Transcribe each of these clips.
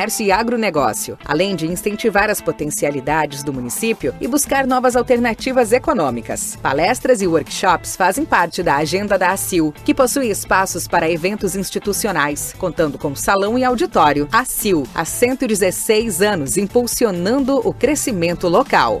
comércio e agronegócio, além de incentivar as potencialidades do município e buscar novas alternativas econômicas. Palestras e workshops fazem parte da agenda da ACIL, que possui espaços para eventos institucionais, contando com salão e auditório. ACIL, há 116 anos impulsionando o crescimento local.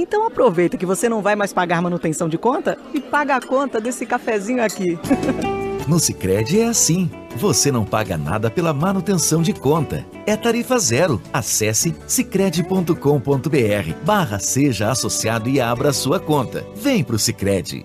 Então aproveita que você não vai mais pagar manutenção de conta e paga a conta desse cafezinho aqui. No Sicredi é assim. Você não paga nada pela manutenção de conta. É tarifa zero. Acesse sicredi.com.br barra seja associado e abra sua conta. Vem pro Sicredi.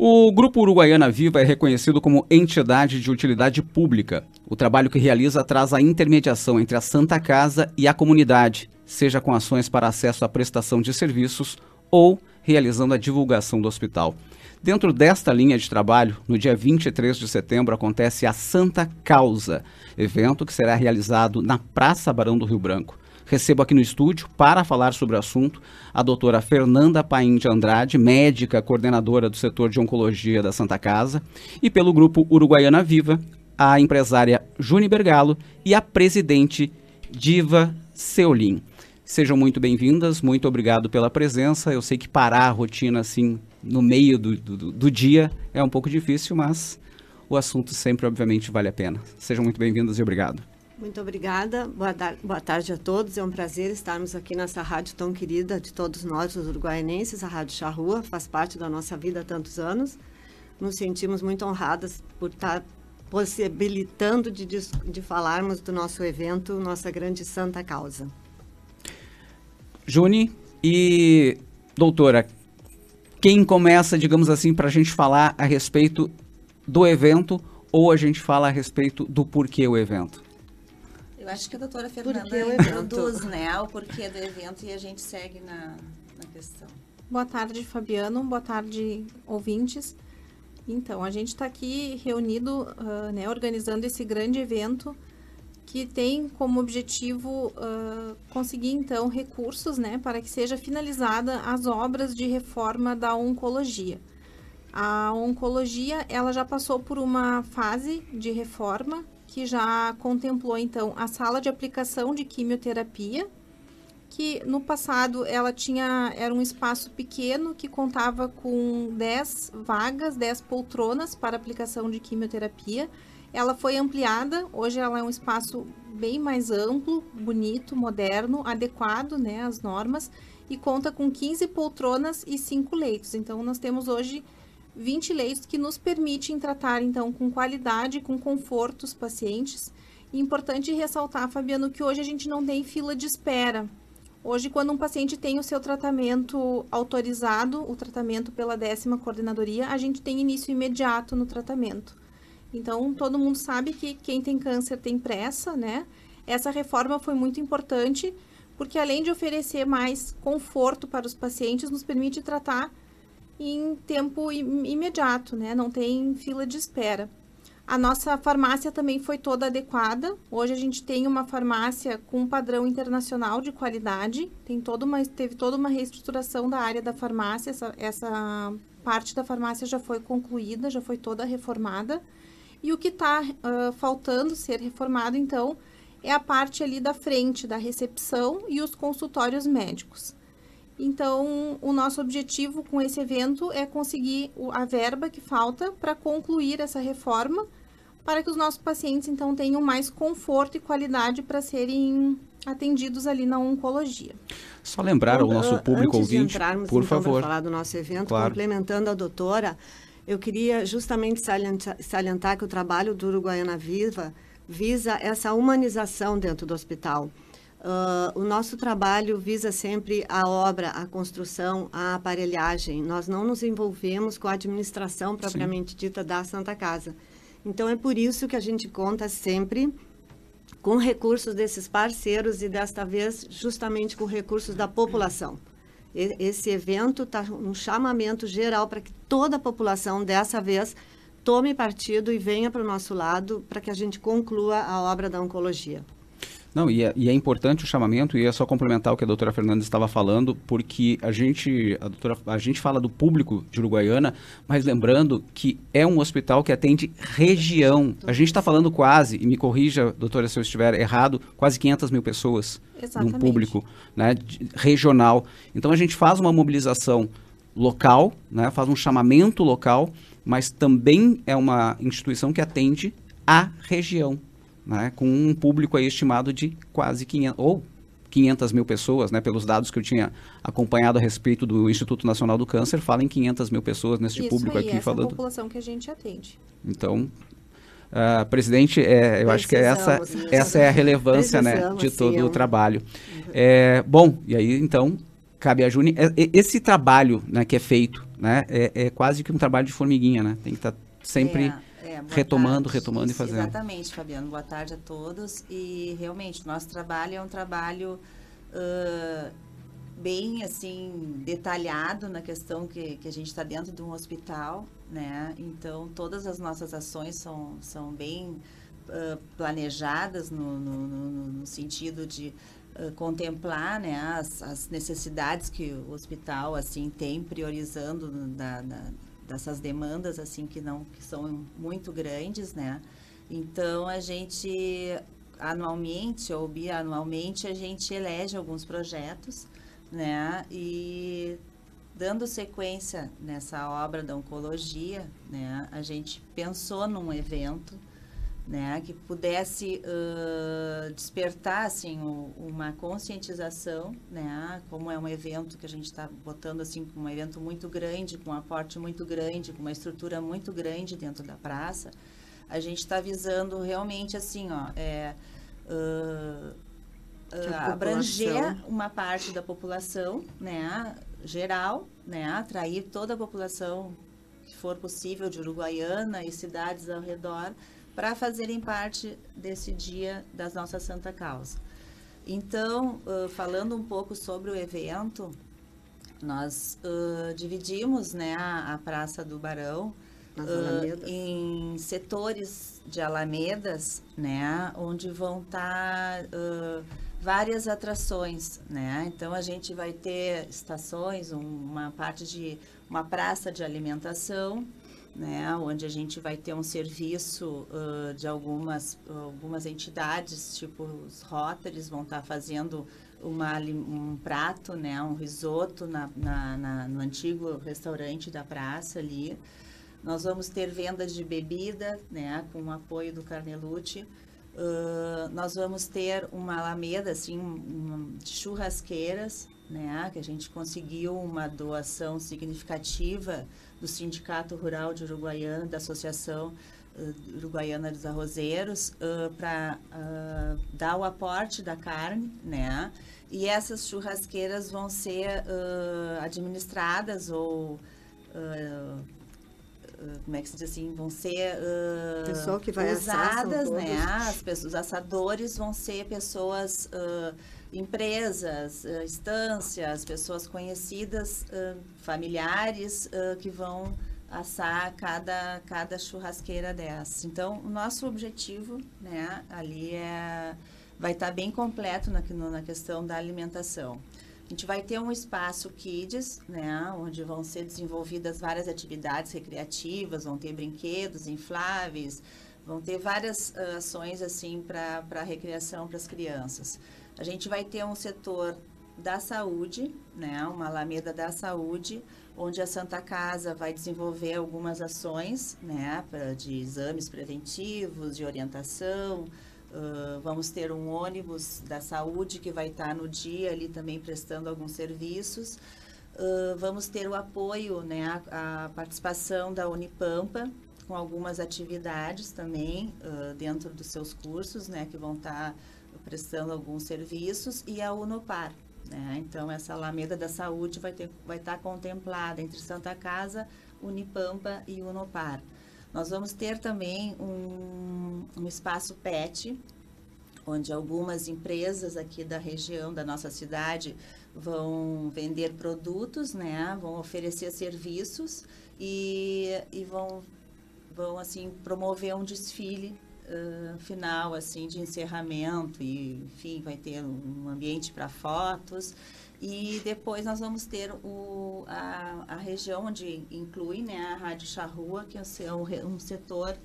O Grupo Uruguaiana Viva é reconhecido como entidade de utilidade pública. O trabalho que realiza traz a intermediação entre a Santa Casa e a comunidade, seja com ações para acesso à prestação de serviços ou realizando a divulgação do hospital. Dentro desta linha de trabalho, no dia 23 de setembro acontece a Santa Causa, evento que será realizado na Praça Barão do Rio Branco. Recebo aqui no estúdio, para falar sobre o assunto, a doutora Fernanda Paim de Andrade, médica coordenadora do setor de oncologia da Santa Casa, e pelo grupo Uruguaiana Viva, a empresária Juni Bergalo e a presidente Diva Seolim. Sejam muito bem-vindas, muito obrigado pela presença. Eu sei que parar a rotina assim no meio do, do, do dia é um pouco difícil, mas o assunto sempre, obviamente, vale a pena. Sejam muito bem-vindas e obrigado. Muito obrigada. Boa, boa, tarde a todos. É um prazer estarmos aqui nessa rádio tão querida de todos nós, os uruguaianenses. A Rádio Charrua faz parte da nossa vida há tantos anos. Nos sentimos muito honradas por estar possibilitando de, de falarmos do nosso evento, nossa grande santa causa. Juni e doutora, quem começa, digamos assim, para a gente falar a respeito do evento ou a gente fala a respeito do porquê o evento? Eu acho que a doutora Fernanda introduz né, o porquê do evento e a gente segue na, na questão. Boa tarde, Fabiano. Boa tarde, ouvintes. Então, a gente está aqui reunido, uh, né, organizando esse grande evento que tem como objetivo uh, conseguir, então, recursos né, para que seja finalizada as obras de reforma da oncologia. A oncologia, ela já passou por uma fase de reforma que já contemplou então a sala de aplicação de quimioterapia, que no passado ela tinha era um espaço pequeno que contava com 10 vagas, 10 poltronas para aplicação de quimioterapia. Ela foi ampliada, hoje ela é um espaço bem mais amplo, bonito, moderno, adequado né, às normas e conta com 15 poltronas e 5 leitos. Então, nós temos hoje 20 leitos que nos permitem tratar, então, com qualidade, com conforto os pacientes. E importante ressaltar, Fabiano, que hoje a gente não tem fila de espera. Hoje, quando um paciente tem o seu tratamento autorizado, o tratamento pela décima coordenadoria, a gente tem início imediato no tratamento. Então, todo mundo sabe que quem tem câncer tem pressa, né? Essa reforma foi muito importante, porque além de oferecer mais conforto para os pacientes, nos permite tratar em tempo imediato, né? Não tem fila de espera. A nossa farmácia também foi toda adequada. Hoje a gente tem uma farmácia com padrão internacional de qualidade. Tem toda uma, teve toda uma reestruturação da área da farmácia. Essa, essa parte da farmácia já foi concluída, já foi toda reformada. E o que está uh, faltando ser reformado, então, é a parte ali da frente da recepção e os consultórios médicos. Então, o nosso objetivo com esse evento é conseguir a verba que falta para concluir essa reforma, para que os nossos pacientes, então, tenham mais conforto e qualidade para serem atendidos ali na oncologia. Só lembrar ao nosso público Antes ouvinte, de entrarmos, por então, favor. falar do nosso evento, Claro. complementando a doutora, eu queria justamente salientar, salientar que o trabalho do Uruguaiana Viva visa essa humanização dentro do hospital. Ah, o nosso trabalho visa sempre a obra, a construção, a aparelhagem. Nós não nos envolvemos com a administração propriamente dita da Santa Casa. Então, é por isso que a gente conta sempre com recursos desses parceiros e desta vez justamente com recursos da população. E- Esse evento está um chamamento geral para que toda a população dessa vez tome partido e venha para o nosso lado para que a gente conclua a obra da oncologia. Não, e é, e é importante o chamamento, e é só complementar o que a doutora Fernanda estava falando, porque a gente, a, doutora, a gente fala do público de Uruguaiana, mas lembrando que é um hospital que atende região. A gente está falando quase, e me corrija, doutora, se eu estiver errado, quase 500 mil pessoas Exatamente. público né, de- regional. Então a gente faz uma mobilização local, né, faz um chamamento local, mas também é uma instituição que atende a região né, com um público aí estimado de quase 500, ou 500 mil pessoas, né, pelos dados que eu tinha acompanhado a respeito do Instituto Nacional do Câncer, fala em 500 mil pessoas neste Isso público aí, aqui essa é a falando. população que a gente atende. Então, ah, presidente, é, eu acho que essa, Precisamos. essa é a relevância né, de todo sim, é o trabalho. É, bom, e aí então cabe a Juni. é- é- Esse trabalho né, que é feito né, é, é quase que um trabalho de formiguinha, né? Tem que estar sempre É, retomando, tarde. retomando e fazendo. Exatamente, Fabiano. Boa tarde a todos. E realmente, o nosso trabalho é um trabalho ãh, bem assim detalhado na questão que, que a gente está dentro de um hospital, né? Então, todas as nossas ações são, são bem ãh, planejadas no, no, no- no sentido de contemplar né, as, as necessidades que o hospital assim tem priorizando da- dessas demandas assim que não que são muito grandes né? Então a gente anualmente ou bianualmente a gente elege alguns projetos né? E dando sequência nessa obra da oncologia né? A gente pensou num evento né, que pudesse ãh, despertar assim o- uma conscientização, né, como é um evento que a gente está botando assim um evento muito grande, com um aporte muito grande, com uma estrutura muito grande dentro da praça, a gente está visando realmente assim, ó, é, a ãh, abranger uma parte da população, né, geral, né, atrair toda a população que for possível de Uruguaiana e cidades ao redor para fazerem parte desse dia das nossas Santa Causa. Então, ãh, falando um pouco sobre o evento, nós ãh, dividimos né, a, a Praça do Barão alamedas. em setores de alamedas, né, onde vão estar várias atrações, né? Então a gente vai ter estações, um- uma parte de uma praça de alimentação, né, onde a gente vai ter um serviço uh, de algumas, algumas entidades, tipo os Rotaries vão estar tá fazendo uma, um prato, né, um risoto na, na, na, no antigo restaurante da praça ali. Nós vamos ter vendas de bebida, né, com o apoio do Carnelucci. Uh, nós vamos ter uma alameda, assim, um, de churrasqueiras, né, que a gente conseguiu uma doação significativa do Sindicato Rural de Uruguaiana, da Associação uh, Uruguaiana dos Arrozeiros, uh, para dar o aporte da carne, né, e essas churrasqueiras vão ser administradas ou como é que se diz assim, vão ser uh, que vai usadas, né? As pessoas, os assadores vão ser pessoas, uh, empresas, uh, instâncias, pessoas conhecidas, familiares que vão assar cada, cada churrasqueira dessa. Então, o nosso objetivo, né, ali é vai estar bem completo na, na questão da alimentação. A gente vai ter um espaço Kids, né, onde vão ser desenvolvidas várias atividades recreativas, vão ter brinquedos infláveis, vão ter várias ações assim para recreação para as crianças. A gente vai ter um setor da saúde, né, uma alameda da saúde, onde a Santa Casa vai desenvolver algumas ações, né, pra, de exames preventivos, de orientação, Uh, vamos ter um ônibus da saúde que vai estar no dia ali também prestando alguns serviços. Uh, vamos ter o apoio, né, a, a, participação da Unipampa com algumas atividades também uh, dentro dos seus cursos, né, que vão estar prestando alguns serviços e a Unopar. Né? Então essa Alameda da Saúde vai, vai estar contemplada entre Santa Casa, Unipampa e Unopar. Nós vamos ter também um, um espaço PET, onde algumas empresas aqui da região, da nossa cidade, vão vender produtos, né? Vão oferecer serviços e, e vão, vão, assim, promover um desfile uh, final, assim, de encerramento e, enfim, vai ter um ambiente para fotos e depois nós vamos ter o, a, a região onde inclui né, a Rádio Charrua, que é um, um setor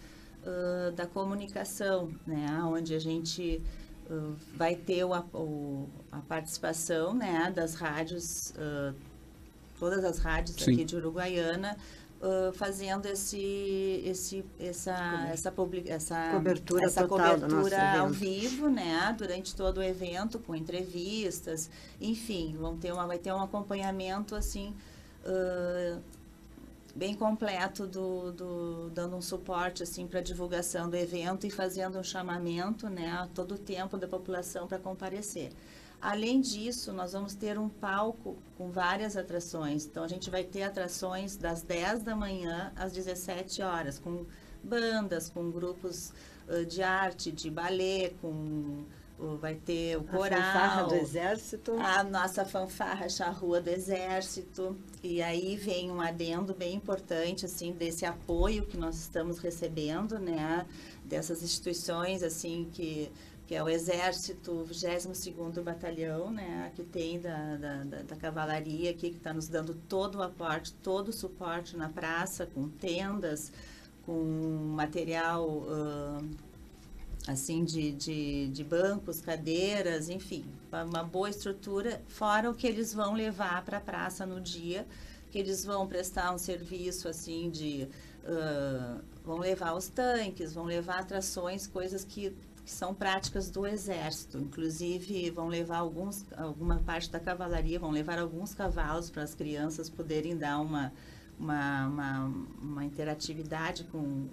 uh, da comunicação, né, onde a gente uh, vai ter o, o, a participação né, das rádios, uh, todas as rádios Sim. aqui de Uruguaiana, uh, fazendo esse, esse, essa, essa, public, essa cobertura, essa cobertura ao vivo, né? Durante todo o evento, com entrevistas, enfim, vão ter uma, vai ter um acompanhamento assim. Uh, bem completo do, do, dando um suporte assim para divulgação do evento e fazendo um chamamento né a todo o tempo da população para comparecer Além disso, nós vamos ter um palco com várias atrações. Então, a gente vai ter atrações das 10 da manhã às 17 horas, com bandas, com grupos uh, de arte, de balé, com uh, vai ter o coral. A fanfarra do Exército. A nossa fanfarra Charrua do Exército. E aí vem um adendo bem importante, assim, desse apoio que nós estamos recebendo, né? Dessas instituições, assim, que que é o Exército 22º Batalhão, né, que tem da, da, da, da cavalaria aqui, que está nos dando todo o aporte, todo o suporte na praça, com tendas, com material uh, assim de, de, de, bancos, cadeiras, enfim, uma boa estrutura, fora o que eles vão levar para a praça no dia, que eles vão prestar um serviço assim de uh, vão levar os tanques, vão levar atrações, coisas que que são práticas do exército. Inclusive, vão levar alguns, alguma parte da cavalaria, vão levar alguns cavalos para as crianças poderem dar uma, uma, uma, uma interatividade com,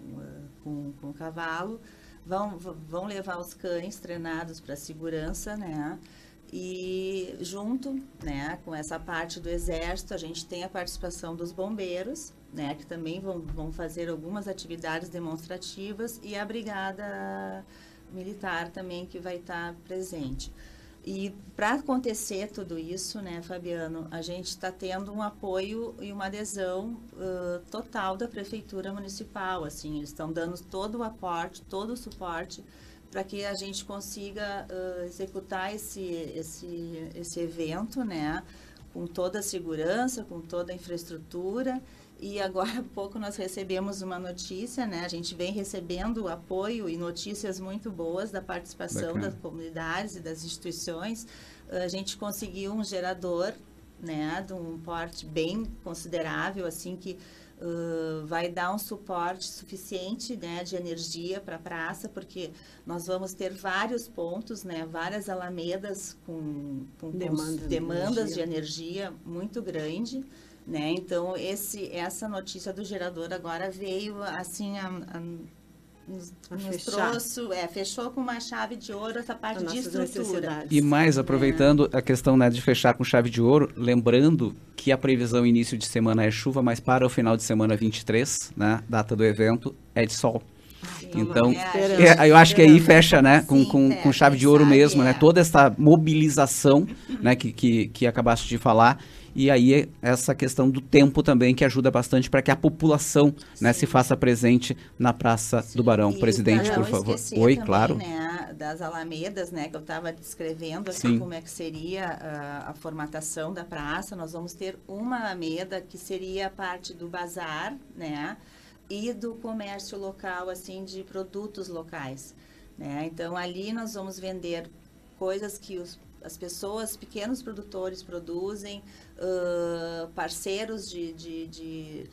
com, com o cavalo. Vão, vão levar os cães treinados para segurança, né? E junto, né, com essa parte do exército, a gente tem a participação dos bombeiros, né, que também vão, vão fazer algumas atividades demonstrativas e a brigada militar também que vai estar presente. E para acontecer tudo isso, né, Fabiano, a gente está tendo um apoio e uma adesão uh, total da prefeitura municipal. Assim, eles estão dando todo o aporte, todo o suporte para que a gente consiga uh, executar esse, esse, esse evento, né, com toda a segurança, com toda a infraestrutura E agora há pouco nós recebemos uma notícia, né? A gente vem recebendo apoio e notícias muito boas da participação Bacana. das comunidades e das instituições. A gente conseguiu um gerador, né, de um porte bem considerável, assim que Uh, vai dar um suporte suficiente né, de energia para a praça, porque nós vamos ter vários pontos, né, várias alamedas com, com Demanda demandas de energia. de energia muito grande. Né? Então, esse, essa notícia do gerador agora veio assim a, a nos, nos trouxe, é, fechou com uma chave de ouro essa parte de estrutura. E mais, aproveitando é. a questão né, de fechar com chave de ouro, lembrando que a previsão início de semana é chuva, mas para o final de semana 23, né, data do evento, é de sol. então, é, eu acho que aí fecha, né, com, Sim, com, com chave de ouro mesmo, né, é. toda essa mobilização, né, que, que, que acabaste de falar, e aí essa questão do tempo também que ajuda bastante para que a população né, se faça presente na Praça Sim. do Barão. E Presidente, por favor. Oi, também, claro. Né, das alamedas, né, que eu estava descrevendo assim, como é que seria a, a formatação da praça. Nós vamos ter uma alameda que seria a parte do bazar, né, e do comércio local, assim, de produtos locais. Né? Então, ali nós vamos vender coisas que os as pessoas, pequenos produtores produzem, uh, parceiros de, de, de,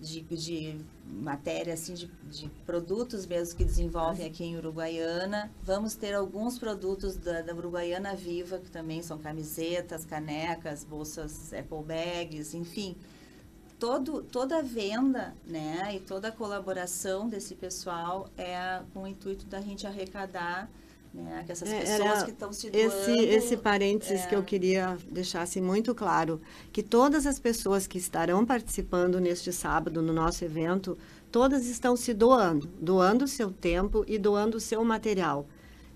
de, de matéria, assim, de, de, produtos mesmo que desenvolvem aqui em Uruguaiana. Vamos ter alguns produtos da, da Uruguaiana Viva, que também são camisetas, canecas, bolsas Apple Bags, enfim. Todo, toda a venda né, e toda a colaboração desse pessoal é com o intuito da gente arrecadar né? Que essas é, pessoas que estão se doando... Esse, esse parênteses é... que eu queria deixar assim, muito claro, que todas as pessoas que estarão participando neste sábado no nosso evento, todas estão se doando, doando o seu tempo e doando o seu material.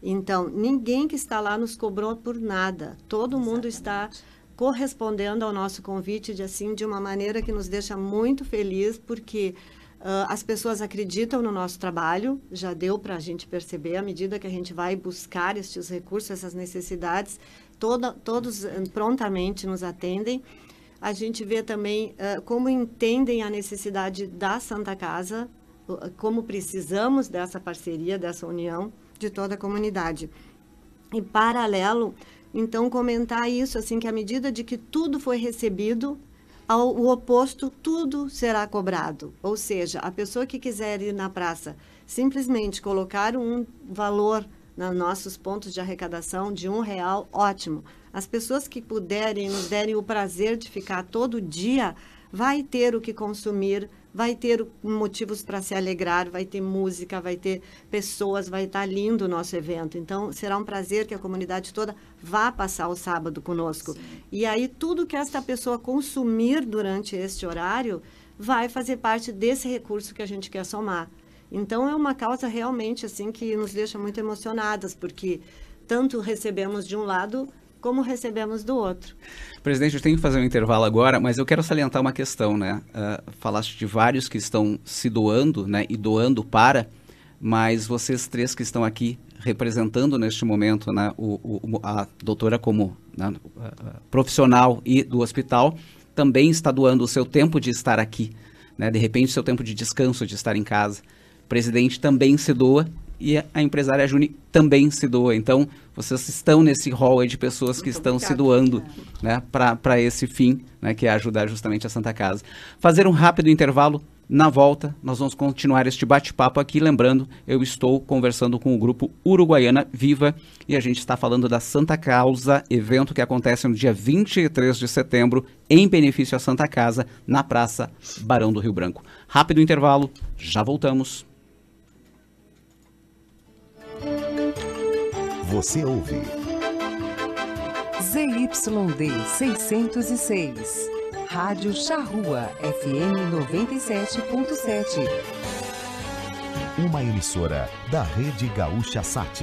Então, ninguém que está lá nos cobrou por nada. Todo Exatamente. mundo está correspondendo ao nosso convite de assim de uma maneira que nos deixa muito feliz, porque Uh, as pessoas acreditam no nosso trabalho, já deu para a gente perceber, à medida que a gente vai buscar estes recursos, essas necessidades, toda, todos uh, prontamente nos atendem. A gente vê também uh, como entendem a necessidade da Santa Casa, como precisamos dessa parceria, dessa união de toda a comunidade. Em paralelo, então, comentar isso, assim, que à medida de que tudo foi recebido, ao, o oposto, tudo será cobrado. Ou seja, a pessoa que quiser ir na praça simplesmente colocar um valor nos nossos pontos de arrecadação de um real, ótimo. As pessoas que puderem, nos derem o prazer de ficar todo dia, vai ter o que consumir vai ter motivos para se alegrar, vai ter música, vai ter pessoas, vai estar lindo o nosso evento. Então, será um prazer que a comunidade toda vá passar o sábado conosco. Sim. E aí, tudo que esta pessoa consumir durante este horário vai fazer parte desse recurso que a gente quer somar. Então, é uma causa realmente assim que nos deixa muito emocionadas, porque tanto recebemos de um lado como recebemos do outro. Presidente, eu tenho que fazer um intervalo agora, mas eu quero salientar uma questão, né? Uh, falaste de vários que estão se doando, né? E doando para, mas vocês três que estão aqui representando neste momento, né? O, o a doutora como né, profissional e do hospital também está doando o seu tempo de estar aqui, né? De repente, o seu tempo de descanso, de estar em casa. Presidente também se doa e a empresária Juni também se doa. Então, vocês estão nesse rol de pessoas que Muito estão obrigado. se doando né, para esse fim, né, que é ajudar justamente a Santa Casa. Fazer um rápido intervalo. Na volta, nós vamos continuar este bate-papo aqui. Lembrando, eu estou conversando com o grupo Uruguaiana Viva e a gente está falando da Santa Causa, evento que acontece no dia 23 de setembro, em benefício à Santa Casa, na Praça Barão do Rio Branco. Rápido intervalo, já voltamos. Você ouve. ZYD 606. Rádio Charrua FM 97.7. Uma emissora da Rede Gaúcha Sat.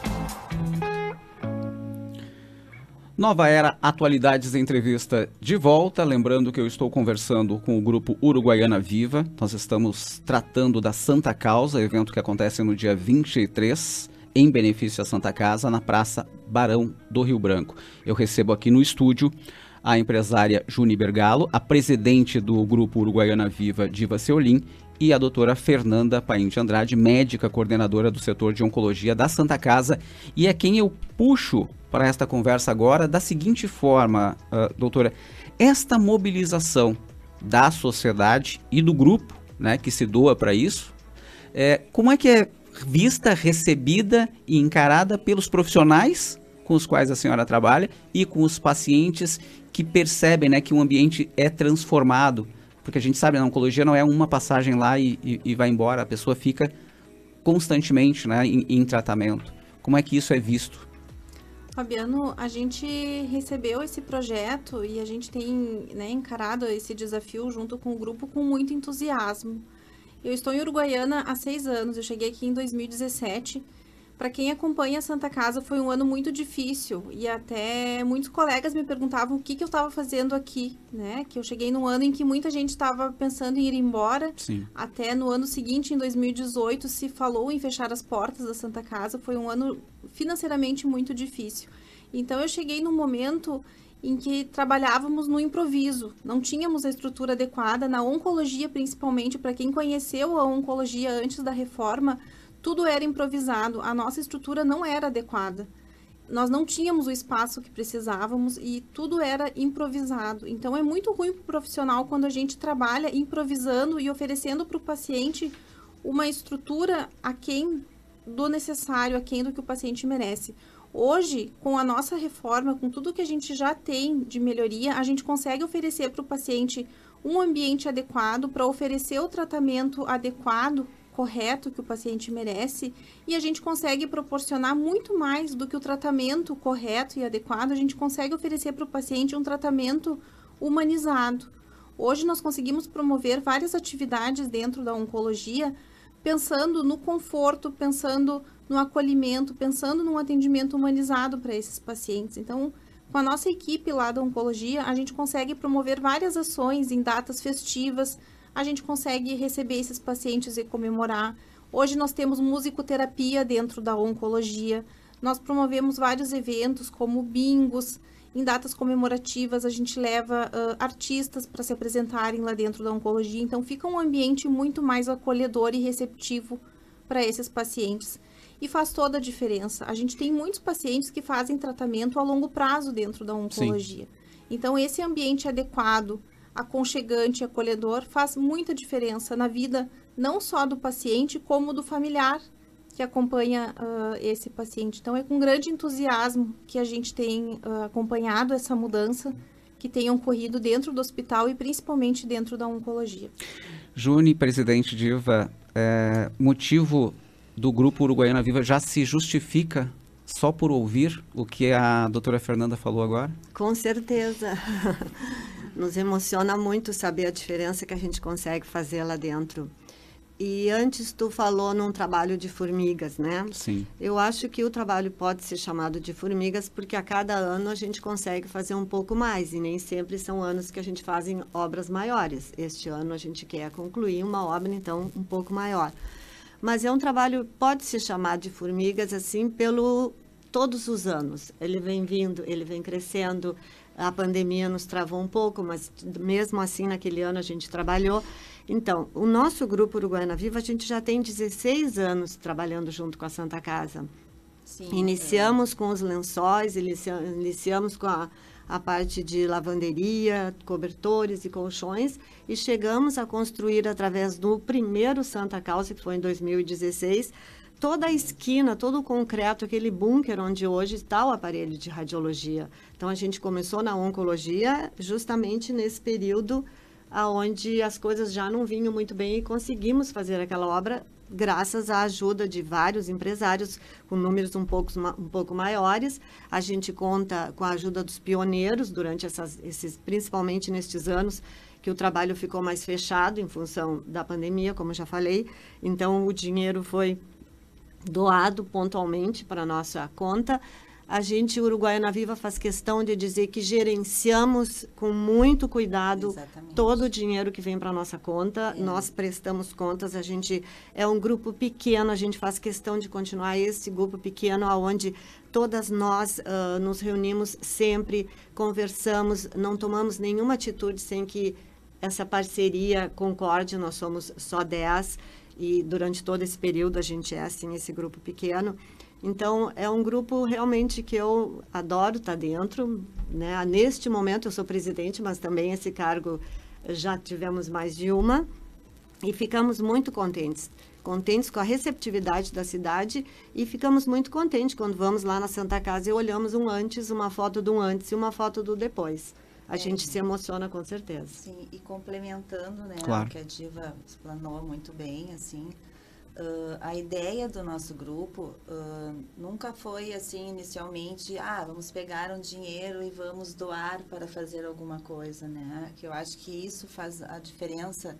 Nova Era Atualidades Entrevista de volta. Lembrando que eu estou conversando com o grupo Uruguaiana Viva. Nós estamos tratando da Santa Causa, evento que acontece no dia 23, em benefício à Santa Casa, na Praça Barão do Rio Branco. Eu recebo aqui no estúdio a empresária Juni Bergalo, a presidente do grupo Uruguaiana Viva, Diva Seolim, e a doutora Fernanda Paim de Andrade, médica coordenadora do setor de oncologia da Santa Casa, e é quem eu puxo para esta conversa agora da seguinte forma, uh, doutora: esta mobilização da sociedade e do grupo né, que se doa para isso, é, como é que é vista, recebida e encarada pelos profissionais com os quais a senhora trabalha e com os pacientes que percebem né, que o ambiente é transformado porque a gente sabe, a oncologia não é uma passagem lá e, e, e vai embora, a pessoa fica constantemente né, em, em tratamento. Como é que isso é visto? Fabiano, a gente recebeu esse projeto e a gente tem né, encarado esse desafio junto com o grupo com muito entusiasmo. Eu estou em Uruguaiana há seis anos, eu cheguei aqui em 2017 para quem acompanha a Santa Casa, foi um ano muito difícil e até muitos colegas me perguntavam o que, que eu estava fazendo aqui, né? Que eu cheguei num ano em que muita gente estava pensando em ir embora. Sim. Até no ano seguinte, em 2018, se falou em fechar as portas da Santa Casa. Foi um ano financeiramente muito difícil. Então eu cheguei num momento em que trabalhávamos no improviso, não tínhamos a estrutura adequada na oncologia, principalmente para quem conheceu a oncologia antes da reforma tudo era improvisado, a nossa estrutura não era adequada. Nós não tínhamos o espaço que precisávamos e tudo era improvisado. Então é muito ruim para o profissional quando a gente trabalha improvisando e oferecendo para o paciente uma estrutura a quem do necessário, aquém do que o paciente merece. Hoje, com a nossa reforma, com tudo que a gente já tem de melhoria, a gente consegue oferecer para o paciente um ambiente adequado para oferecer o tratamento adequado, correto que o paciente merece, e a gente consegue proporcionar muito mais do que o tratamento correto e adequado, a gente consegue oferecer para o paciente um tratamento humanizado. Hoje nós conseguimos promover várias atividades dentro da oncologia, pensando no conforto, pensando no acolhimento, pensando num atendimento humanizado para esses pacientes. Então, com a nossa equipe lá da oncologia, a gente consegue promover várias ações em datas festivas, a gente consegue receber esses pacientes e comemorar. Hoje nós temos musicoterapia dentro da oncologia. Nós promovemos vários eventos como bingos. Em datas comemorativas, a gente leva uh, artistas para se apresentarem lá dentro da oncologia. Então, fica um ambiente muito mais acolhedor e receptivo para esses pacientes e faz toda a diferença. A gente tem muitos pacientes que fazem tratamento a longo prazo dentro da oncologia. Sim. Então, esse ambiente adequado, aconchegante, acolhedor, faz muita diferença na vida não só do paciente, como do familiar que acompanha uh, esse paciente. Então, é com grande entusiasmo que a gente tem uh, acompanhado essa mudança que tem ocorrido dentro do hospital e principalmente dentro da oncologia. Juni, presidente Diva, é, motivo do Grupo Uruguaiana Viva já se justifica só por ouvir o que a doutora Fernanda falou agora? Com certeza. Nos emociona muito saber a diferença que a gente consegue fazer lá dentro. E antes tu falou num trabalho de formigas, né? Sim. Eu acho que o trabalho pode ser chamado de formigas porque a cada ano a gente consegue fazer um pouco mais e nem sempre são anos que a gente faz obras maiores. Este ano a gente quer concluir uma obra então um pouco maior mas é um trabalho pode se chamar de formigas assim pelo todos os anos. Ele vem vindo, ele vem crescendo. A pandemia nos travou um pouco, mas mesmo assim naquele ano a gente trabalhou. Então, o nosso grupo Uruguaiana Viva, a gente já tem 16 anos trabalhando junto com a Santa Casa. Sim, iniciamos é. com os lençóis, iniciamos com a a parte de lavanderia, cobertores e colchões e chegamos a construir através do primeiro Santa Causa, que foi em 2016, toda a esquina, todo o concreto, aquele bunker onde hoje está o aparelho de radiologia. Então a gente começou na oncologia justamente nesse período aonde as coisas já não vinham muito bem e conseguimos fazer aquela obra graças à ajuda de vários empresários com números um pouco, um pouco maiores. A gente conta com a ajuda dos pioneiros durante essas, esses, principalmente nestes anos que o trabalho ficou mais fechado em função da pandemia, como já falei. Então o dinheiro foi doado pontualmente para nossa conta a gente, Uruguaiana Viva, faz questão de dizer que gerenciamos com muito cuidado Exatamente. todo o dinheiro que vem para nossa conta. É. Nós prestamos contas, a gente é um grupo pequeno, a gente faz questão de continuar esse grupo pequeno, aonde todas nós uh, nos reunimos sempre, conversamos, não tomamos nenhuma atitude sem que essa parceria concorde. Nós somos só 10 e durante todo esse período a gente é assim, esse grupo pequeno. Então, é um grupo realmente que eu adoro estar dentro. Né? Neste momento, eu sou presidente, mas também esse cargo já tivemos mais de uma. E ficamos muito contentes. Contentes com a receptividade da cidade e ficamos muito contentes quando vamos lá na Santa Casa e olhamos um antes, uma foto do antes e uma foto do depois. A é. gente se emociona com certeza. Sim, e complementando né, claro. o que a Diva explanou muito bem, assim, Uh, a ideia do nosso grupo uh, nunca foi assim inicialmente, ah, vamos pegar um dinheiro e vamos doar para fazer alguma coisa, né? Que eu acho que isso faz a diferença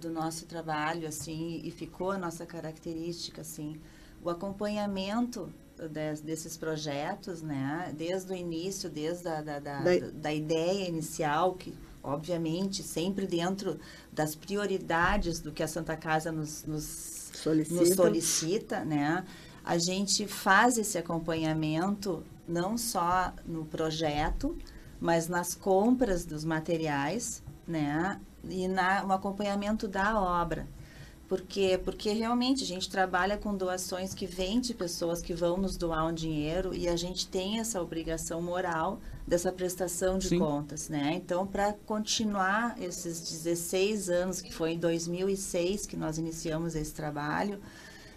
do nosso trabalho, assim, e ficou a nossa característica, assim, o acompanhamento des, desses projetos, né? Desde o início, desde a da, da, da, da ideia inicial, que obviamente sempre dentro das prioridades do que a Santa Casa nos, nos solicita. nos solicita, né? A gente faz esse acompanhamento não só no projeto, mas nas compras dos materiais, né? E na, no acompanhamento da obra. Por quê? Porque realmente a gente trabalha com doações que vêm de pessoas que vão nos doar um dinheiro e a gente tem essa obrigação moral dessa prestação de Sim. contas, né? Então, para continuar esses 16 anos, que foi em 2006 que nós iniciamos esse trabalho,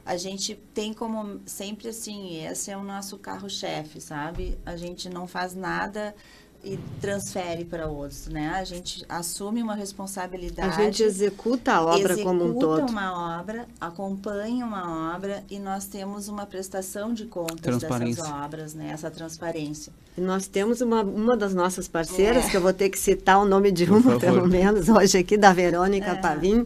a gente tem como sempre assim, esse é o nosso carro-chefe, sabe? A gente não faz nada e transfere para outros, né? A gente assume uma responsabilidade. A gente executa a obra como um todo. Executa uma obra, acompanha uma obra e nós temos uma prestação de contas dessas obras, né? Essa transparência. E nós temos uma, uma das nossas parceiras, é. que eu vou ter que citar o nome de uma, pelo menos, hoje aqui, da Verônica é. Pavim,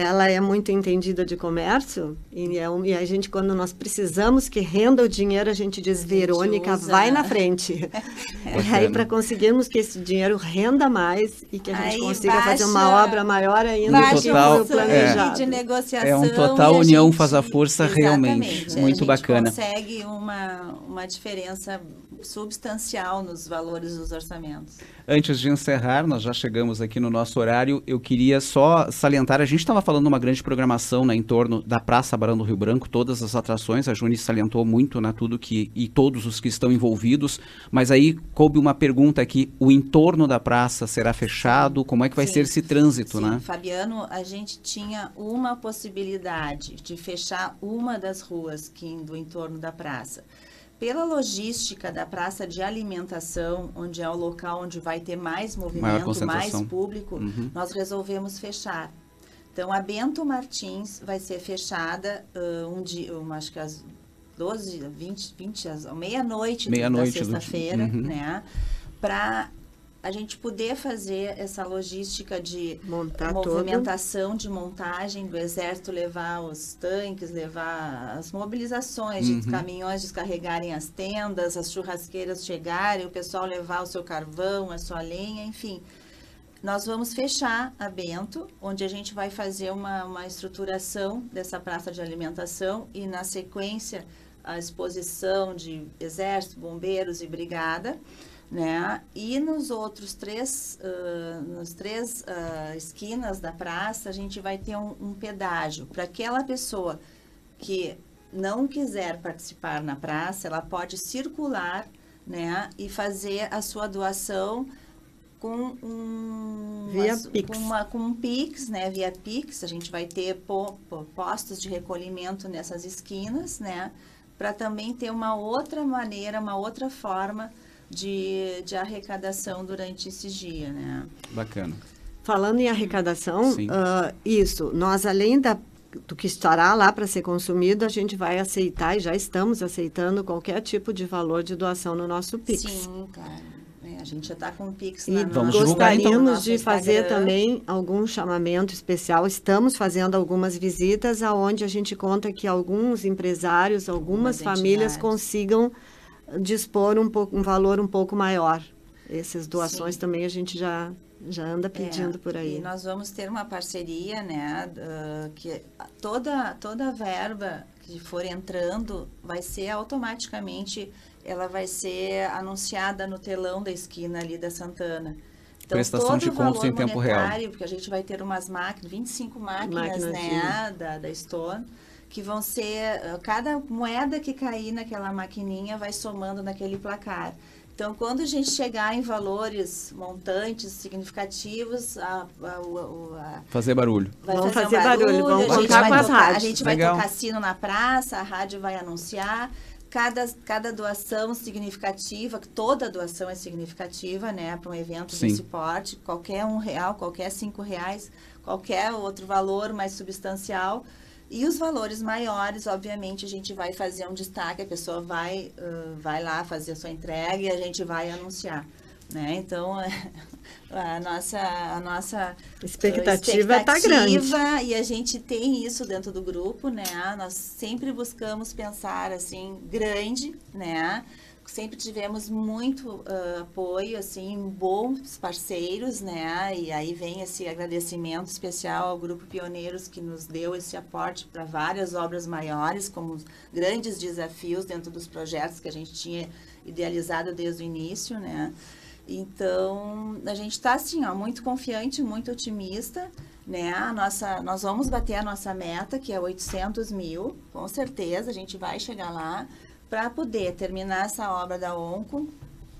ela é muito entendida de comércio e, é um, e, a gente quando nós precisamos que renda o dinheiro a gente diz a gente Verônica usa. vai na frente é. e aí para conseguirmos que esse dinheiro renda mais e que a gente aí consiga baixa, fazer uma obra maior ainda do que o planejado é, de negociação é um total união gente, faz a força realmente muito bacana consegue uma uma diferença substancial nos valores dos orçamentos. Antes de encerrar, nós já chegamos aqui no nosso horário. Eu queria só salientar: a gente estava falando uma grande programação né, em torno da Praça Barão do Rio Branco, todas as atrações. A Juni salientou muito né, tudo que e todos os que estão envolvidos. Mas aí coube uma pergunta aqui: o entorno da praça será fechado? Como é que vai sim, ser esse trânsito, sim. né? Fabiano, a gente tinha uma possibilidade de fechar uma das ruas que do entorno da praça pela logística da praça de alimentação, onde é o local onde vai ter mais movimento, mais público, uhum. nós resolvemos fechar. Então, a Bento Martins vai ser fechada uh, um dia, um, acho que às 12, 20, 20 às meia-noite meia da sexta-feira, uhum. né? Para a gente poder fazer essa logística de Montar movimentação, de montagem do exército, levar os tanques, levar as mobilizações uhum. de caminhões descarregarem as tendas, as churrasqueiras chegarem, o pessoal levar o seu carvão, a sua lenha, enfim. Nós vamos fechar a Bento, onde a gente vai fazer uma, uma estruturação dessa praça de alimentação e, na sequência, a exposição de exército, bombeiros e brigada né? E nos outros três, uh, nas três uh, esquinas da praça, a gente vai ter um, um pedágio para aquela pessoa que não quiser participar na praça, ela pode circular, né? E fazer a sua doação com um via uma, Pix. Com, uma, com um Pix, né? Via Pix, a gente vai ter po, po, postos de recolhimento nessas esquinas, né? Para também ter uma outra maneira, uma outra forma de, de arrecadação durante esse dia, né? Bacana. Falando em arrecadação, uh, isso, nós além da, do que estará lá para ser consumido, a gente vai aceitar e já estamos aceitando qualquer tipo de valor de doação no nosso Pix. Sim, claro. É, a gente já está com o Pix e Vamos gostaríamos então, de fazer também algum chamamento especial. Estamos fazendo algumas visitas aonde a gente conta que alguns empresários, algumas, algumas famílias consigam dispor um, pouco, um valor um pouco maior. Essas doações Sim. também a gente já, já anda é, pedindo é, por aí. E nós vamos ter uma parceria, né, uh, que toda, toda verba que for entrando vai ser automaticamente, ela vai ser anunciada no telão da esquina ali da Santana. Então, Prestação de contas em tempo real. Porque a gente vai ter umas máquinas, 25 máquinas, máquinas né, da, da Stone, que vão ser cada moeda que cair naquela maquininha vai somando naquele placar. Então, quando a gente chegar em valores montantes significativos, a, a, a, fazer barulho. Vai vamos fazer, fazer barulho, barulho, vamos a gente vai com tocar, A gente vai Legal. tocar sino na praça, a rádio vai anunciar. Cada, cada doação significativa, toda doação é significativa, né, para um evento Sim. desse porte, qualquer um real, qualquer cinco reais, qualquer outro valor mais substancial, e os valores maiores, obviamente, a gente vai fazer um destaque, a pessoa vai, uh, vai lá fazer a sua entrega e a gente vai anunciar. Né? Então, a nossa, a nossa expectativa está grande. E a gente tem isso dentro do grupo, né? Nós sempre buscamos pensar assim, grande, né? Sempre tivemos muito uh, apoio, assim, bons parceiros, né? E aí vem esse agradecimento especial ao Grupo Pioneiros que nos deu esse aporte para várias obras maiores, como grandes desafios dentro dos projetos que a gente tinha idealizado desde o início, né? Então, a gente está assim, ó, muito confiante, muito otimista, né? A nossa, nós vamos bater a nossa meta, que é 800 mil, com certeza, a gente vai chegar lá para poder terminar essa obra da ONCO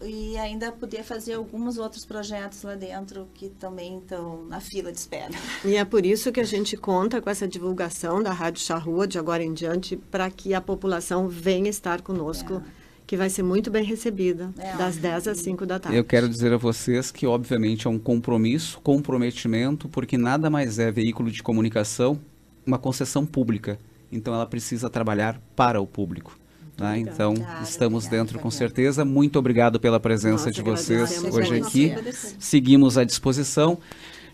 e ainda poder fazer alguns outros projetos lá dentro que também estão na fila de espera. E é por isso que a gente conta com essa divulgação da Rádio Charrua de agora em diante para que a população venha estar conosco. É que vai ser muito bem recebida, é, das 10 às 5 da tarde. Eu quero dizer a vocês que, obviamente, é um compromisso, comprometimento, porque nada mais é veículo de comunicação, uma concessão pública. Então, ela precisa trabalhar para o público. Tá? Então, estamos dentro com certeza. Muito obrigado pela presença Nossa, de vocês hoje aqui. Seguimos à disposição.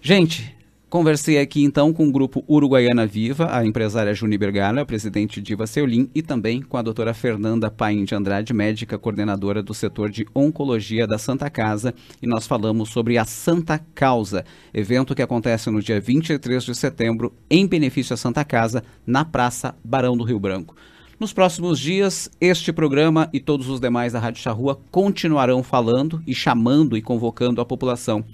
Gente, Conversei aqui então com o grupo Uruguaiana Viva, a empresária Juni Bergara, a presidente Diva Seulin, e também com a doutora Fernanda Paim de Andrade, médica coordenadora do setor de Oncologia da Santa Casa, e nós falamos sobre a Santa Causa, evento que acontece no dia 23 de setembro, em benefício à Santa Casa, na Praça Barão do Rio Branco. Nos próximos dias, este programa e todos os demais da Rádio Charrua continuarão falando e chamando e convocando a população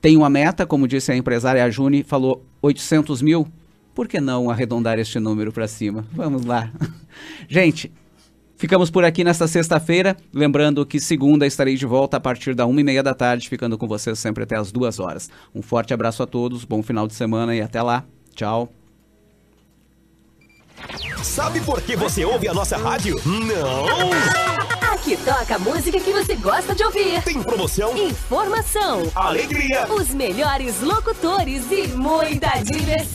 tem uma meta, como disse a empresária Juni, falou 800 mil. Por que não arredondar este número para cima? Vamos lá. Gente, ficamos por aqui nesta sexta-feira. Lembrando que segunda estarei de volta a partir da uma e meia da tarde, ficando com vocês sempre até as duas horas. Um forte abraço a todos, bom final de semana e até lá. Tchau. Sabe por que você ouve a nossa rádio? Não! Aqui toca a música que você gosta de ouvir. Tem promoção, informação, alegria, os melhores locutores e muita diversão.